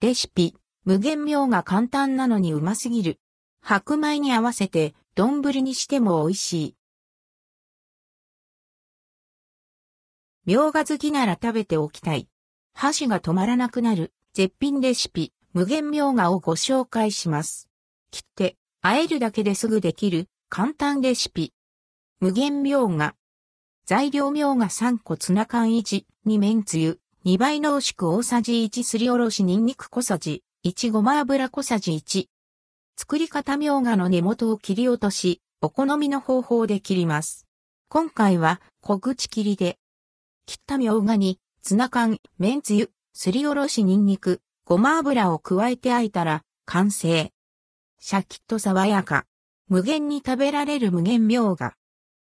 レシピ、無限妙が簡単なのにうますぎる。白米に合わせて、丼にしても美味しい。妙が好きなら食べておきたい。箸が止まらなくなる絶品レシピ、無限妙がをご紹介します。切って、和えるだけですぐできる簡単レシピ。無限妙が。材料妙が3個ツナ缶1、2麺つゆ、2倍濃縮大さじ1すりおろしニンニク小さじ、1ごま油小さじ1。作り方みょうがの根元を切り落とし、お好みの方法で切ります。今回は小口切りで、切ったみょうがにツナ缶、麺つゆ、すりおろしニンニク、ごま油を加えてあいたら完成。シャキッと爽やか。無限に食べられる無限みょうが。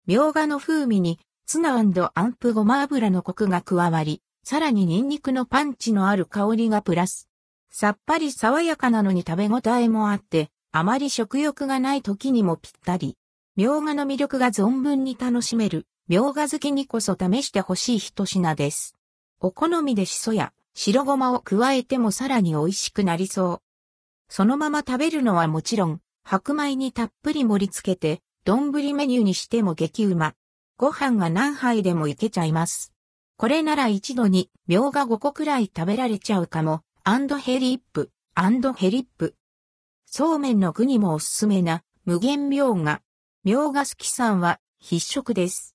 みょうがの風味にツナアンプごま油のコクが加わり、さらにニンニクのパンチのある香りがプラス。さっぱり爽やかなのに食べ応えもあって、あまり食欲がない時にもぴったり。みょうがの魅力が存分に楽しめる、みょうが好きにこそ試してほしい一品です。お好みでしそや白ごまを加えてもさらに美味しくなりそう。そのまま食べるのはもちろん、白米にたっぷり盛り付けて、丼メニューにしても激うま。ご飯が何杯でもいけちゃいます。これなら一度に、ミョウガ5個くらい食べられちゃうかも、アンドヘリップ、アンドヘリップ。そうめんの具にもおすすめな、無限ミョウガ。ミョウガ好きさんは必食です。